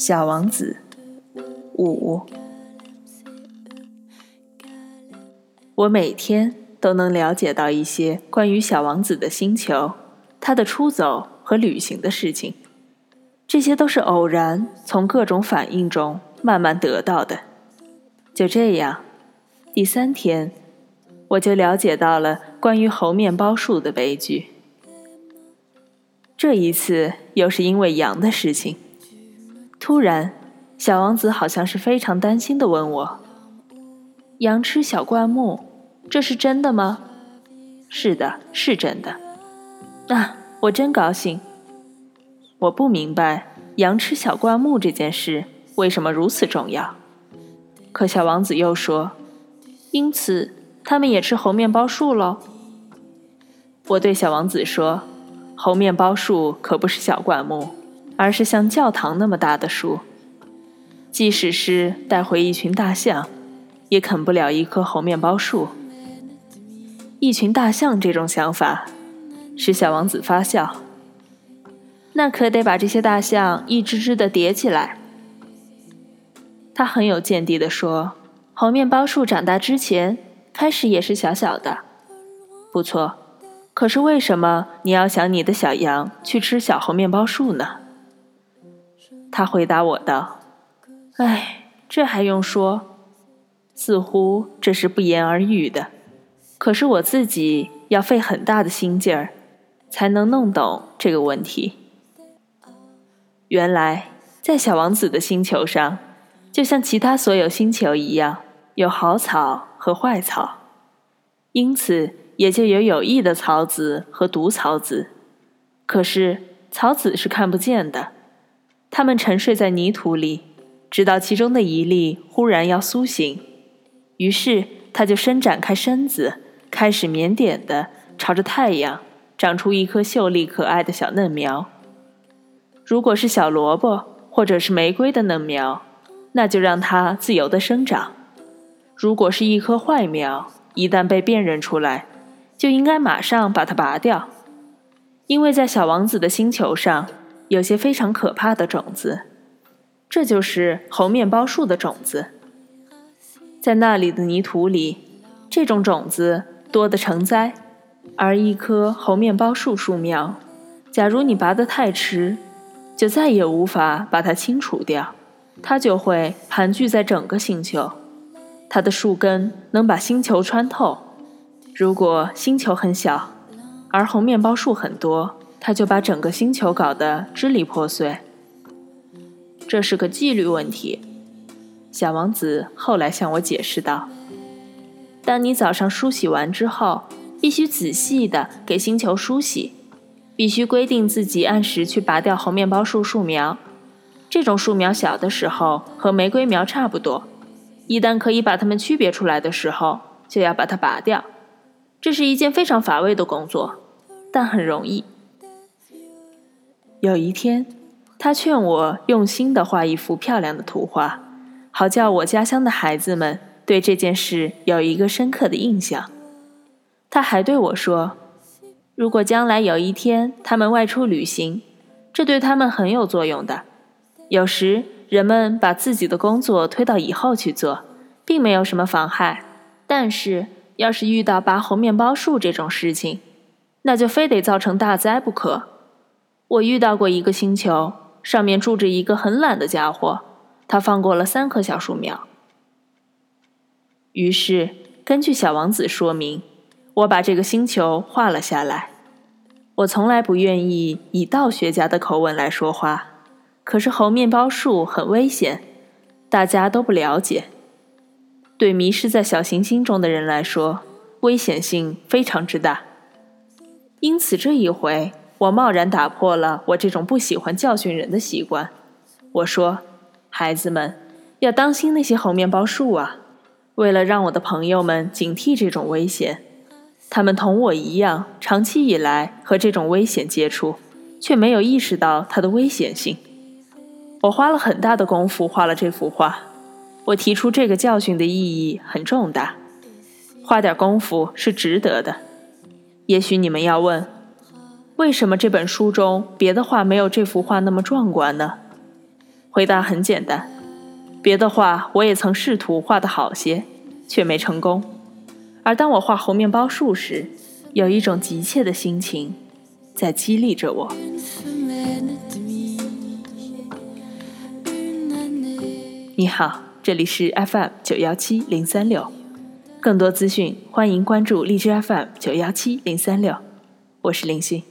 小王子五，我每天都能了解到一些关于小王子的星球、他的出走和旅行的事情。这些都是偶然从各种反应中慢慢得到的。就这样，第三天，我就了解到了关于猴面包树的悲剧。这一次又是因为羊的事情。突然，小王子好像是非常担心的问我：“羊吃小灌木，这是真的吗？”“是的，是真的。”“啊，我真高兴。”我不明白羊吃小灌木这件事为什么如此重要。可小王子又说：“因此，他们也吃猴面包树喽。”我对小王子说：“猴面包树可不是小灌木。”而是像教堂那么大的树，即使是带回一群大象，也啃不了一棵猴面包树。一群大象这种想法，使小王子发笑。那可得把这些大象一只只的叠起来。他很有见地地说：“猴面包树长大之前，开始也是小小的。不错，可是为什么你要想你的小羊去吃小猴面包树呢？”他回答我道：“哎，这还用说？似乎这是不言而喻的。可是我自己要费很大的心劲儿，才能弄懂这个问题。原来，在小王子的星球上，就像其他所有星球一样，有好草和坏草，因此也就有有益的草籽和毒草籽。可是草籽是看不见的。”它们沉睡在泥土里，直到其中的一粒忽然要苏醒，于是它就伸展开身子，开始腼腆地朝着太阳长出一颗秀丽可爱的小嫩苗。如果是小萝卜或者是玫瑰的嫩苗，那就让它自由地生长；如果是一棵坏苗，一旦被辨认出来，就应该马上把它拔掉，因为在小王子的星球上。有些非常可怕的种子，这就是猴面包树的种子。在那里的泥土里，这种种子多得成灾。而一棵猴面包树树苗，假如你拔得太迟，就再也无法把它清除掉，它就会盘踞在整个星球。它的树根能把星球穿透。如果星球很小，而猴面包树很多。他就把整个星球搞得支离破碎。这是个纪律问题，小王子后来向我解释道：“当你早上梳洗完之后，必须仔细地给星球梳洗，必须规定自己按时去拔掉猴面包树树苗。这种树苗小的时候和玫瑰苗差不多，一旦可以把它们区别出来的时候，就要把它拔掉。这是一件非常乏味的工作，但很容易。”有一天，他劝我用心地画一幅漂亮的图画，好叫我家乡的孩子们对这件事有一个深刻的印象。他还对我说：“如果将来有一天他们外出旅行，这对他们很有作用的。有时人们把自己的工作推到以后去做，并没有什么妨害。但是要是遇到拔猴面包树这种事情，那就非得造成大灾不可。”我遇到过一个星球，上面住着一个很懒的家伙，他放过了三棵小树苗。于是，根据小王子说明，我把这个星球画了下来。我从来不愿意以道学家的口吻来说话，可是猴面包树很危险，大家都不了解。对迷失在小行星中的人来说，危险性非常之大。因此，这一回。我贸然打破了我这种不喜欢教训人的习惯。我说：“孩子们，要当心那些猴面包树啊！为了让我的朋友们警惕这种危险，他们同我一样，长期以来和这种危险接触，却没有意识到它的危险性。我花了很大的功夫画了这幅画。我提出这个教训的意义很重大，花点功夫是值得的。也许你们要问。”为什么这本书中别的画没有这幅画那么壮观呢？回答很简单，别的画我也曾试图画得好些，却没成功。而当我画猴面包树时，有一种急切的心情在激励着我。你好，这里是 FM 九幺七零三六，更多资讯欢迎关注荔枝 FM 九幺七零三六，我是林讯。